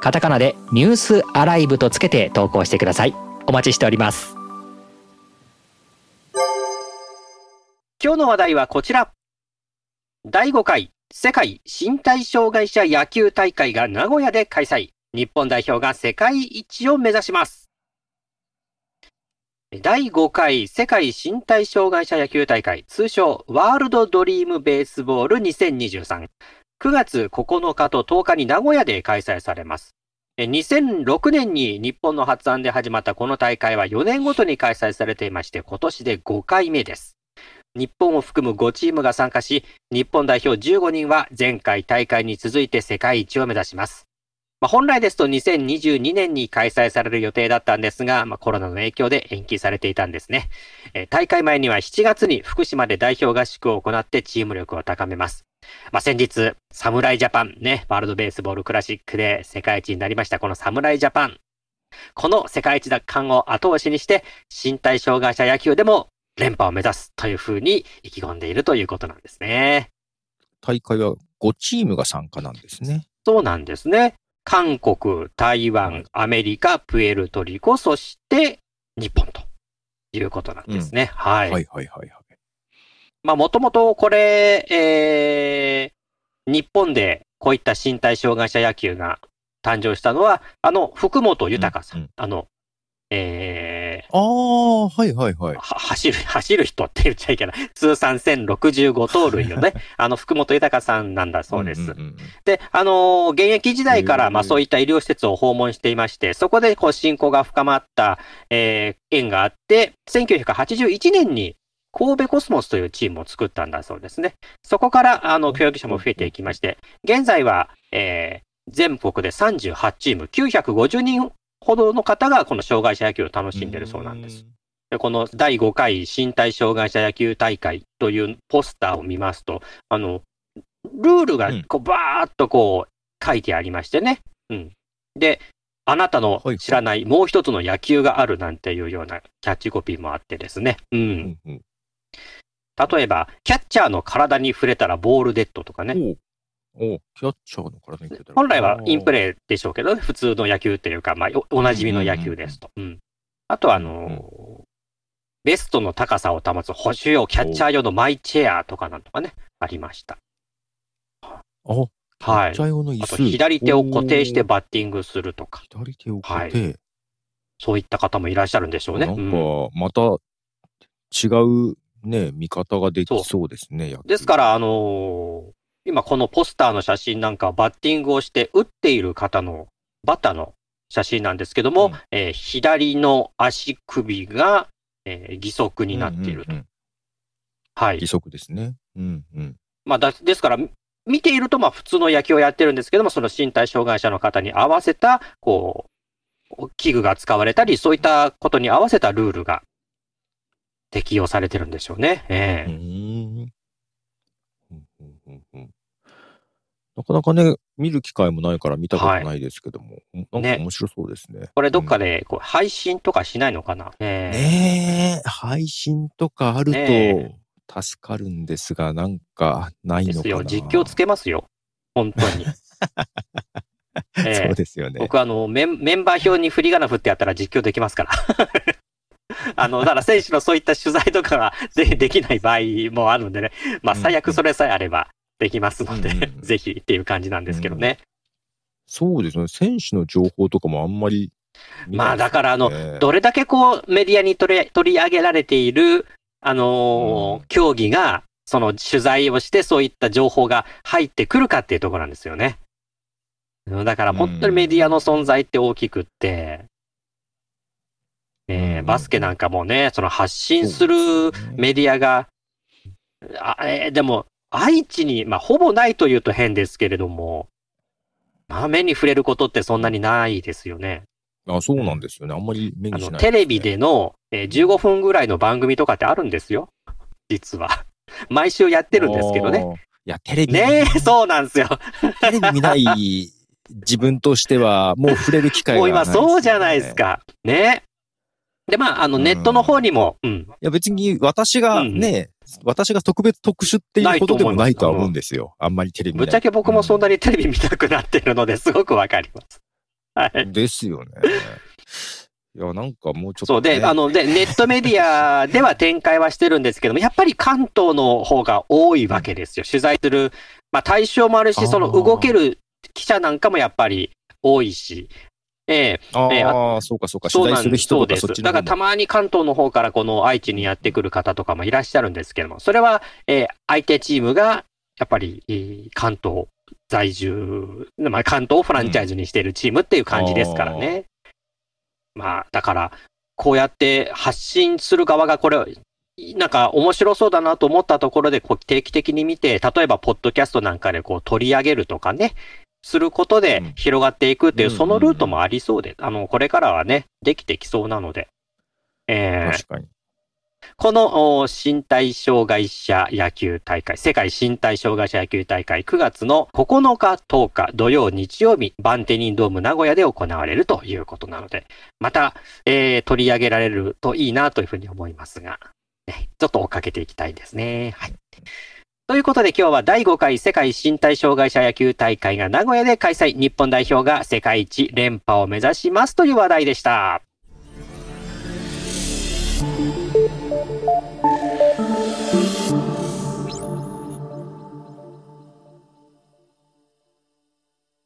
カタカナでニュースアライブとつけて投稿してください。お待ちしております。今日の話題はこちら。第5回世界身体障害者野球大会が名古屋で開催。日本代表が世界一を目指します。第5回世界身体障害者野球大会通称ワールドドリームベースボール2023 9月9日と10日に名古屋で開催されます。2006年に日本の発案で始まったこの大会は4年ごとに開催されていまして、今年で5回目です。日本を含む5チームが参加し、日本代表15人は前回大会に続いて世界一を目指します。まあ、本来ですと2022年に開催される予定だったんですが、まあ、コロナの影響で延期されていたんですね。大会前には7月に福島で代表合宿を行ってチーム力を高めます。まあ、先日、侍ジャパンね、ワールドベースボールクラシックで世界一になりました、この侍ジャパン。この世界一奪還を後押しにして、身体障害者野球でも連覇を目指すというふうに意気込んでいるということなんですね。大会は5チームが参加なんですね。そうなんですね。韓国、台湾、アメリカ、プエルトリコ、そして日本ということなんですね。うん、はい。はいはいはいはい。まあ、もともとこれ、えー、日本でこういった身体障害者野球が誕生したのは、あの、福本豊さん、うんうん、あの、えー、ああ、はいはいはい。走る、走る人って言っちゃいけない。通算1065盗塁よね。あの、福本豊さんなんだそうです。うんうんうん、で、あのー、現役時代から、まあそういった医療施設を訪問していまして、そこでこう親交が深まった、えー、縁があって、1981年に神戸コスモスというチームを作ったんだそうですね。そこから、あの、競技者も増えていきまして、現在は、えー、全国で38チーム、950人ほどの方がこの障害者野球を楽しんでいるそうなんです。でこの第5回身体障害者野球大会というポスターを見ますと、あの、ルールがこうバーっとこう書いてありましてね。うん。で、あなたの知らないもう一つの野球があるなんていうようなキャッチコピーもあってですね。うん。例えば、キャッチャーの体に触れたらボールデッドとかね。おキャッチャーの体に触れたら。本来はインプレーでしょうけど、ね、普通の野球っていうか、まあ、おなじみの野球ですと。うん、あとは、あのー、ベストの高さを保つ保守用キャッチャー用のマイチェアとかなんとかね、ありました。あ、はい。あと左手を固定してバッティングするとか。左手を固定、はい、そういった方もいらっしゃるんでしょうね。なんか、また違うね、見方ができそうですね。ですから、あのー、今このポスターの写真なんかはバッティングをして打っている方のバッターの写真なんですけども、うん、えー、左の足首が、えー、義足になっていると。うんうんうん、はい。義足ですね。うんうん。まあだ、ですから、見ていると、まあ普通の野球をやってるんですけども、その身体障害者の方に合わせた、こう、器具が使われたり、そういったことに合わせたルールが適用されてるんでしょうね。ええーなかなかね、見る機会もないから見たことないですけども、はい、なんか面白そうですね。ねこれどっかでこう配信とかしないのかな、ねねえ、配信とかあると助かるんですが、なんかないのかな。ですよ、実況つけますよ。本当に。えー、そうですよね。僕あのメン、メンバー表に振り仮名振ってやったら実況できますから。あの、だから選手のそういった取材とかがでできない場合もあるんでね、まあ最悪それさえあればできますので、うん、ぜひっていう感じなんですけどね、うん。そうですね。選手の情報とかもあんまり、ね、まあだからあの、どれだけこうメディアに取り取り上げられている、あのーうん、競技が、その取材をしてそういった情報が入ってくるかっていうところなんですよね。だから本当にメディアの存在って大きくって、えー、バスケなんかもね、その発信するメディアが、あえー、でも、愛知に、まあ、ほぼないというと変ですけれども、まあ、目に触れることってそんなにないですよね。あ、そうなんですよね。あんまり目にしない、ね、テレビでの、えー、15分ぐらいの番組とかってあるんですよ。実は。毎週やってるんですけどね。いや、テレビ。ねえ、そうなんですよ。テレビ見ない自分としては、もう触れる機会がない、ね、もう今そうじゃないですか。ね。で、まあ、あの、ネットの方にも、うん。いや、別に私がね、うん、私が特別特殊っていうことでもないとは思うんですよ。あんまりテレビぶっちゃけ僕もそんなにテレビ見たくなってるのですごくわかります。はい。ですよね。いや、なんかもうちょっと、ね、そうで、あの、で、ネットメディアでは展開はしてるんですけども、やっぱり関東の方が多いわけですよ。取材する、まあ対象もあるし、その動ける記者なんかもやっぱり多いし、ええああ、そうかそうか、取材する人とかそっちだからたまに関東の方からこの愛知にやってくる方とかもいらっしゃるんですけども、それは、えー、相手チームが、やっぱり、えー、関東在住、まあ、関東をフランチャイズにしているチームっていう感じですからね。うん、まあ、だから、こうやって発信する側がこれ、なんか面白そうだなと思ったところでこう定期的に見て、例えばポッドキャストなんかでこう取り上げるとかね、することで広がっていくっていう、そのルートもありそうで、あの、これからはね、できてきそうなので。えー、確かに。この身体障害者野球大会、世界身体障害者野球大会9月の9日、10日、土曜、日曜日、バンテニンドーム名古屋で行われるということなので、また、えー、取り上げられるといいなというふうに思いますが、ね、ちょっと追っかけていきたいですね。はい。ということで今日は第5回世界身体障害者野球大会が名古屋で開催。日本代表が世界一連覇を目指しますという話題でした。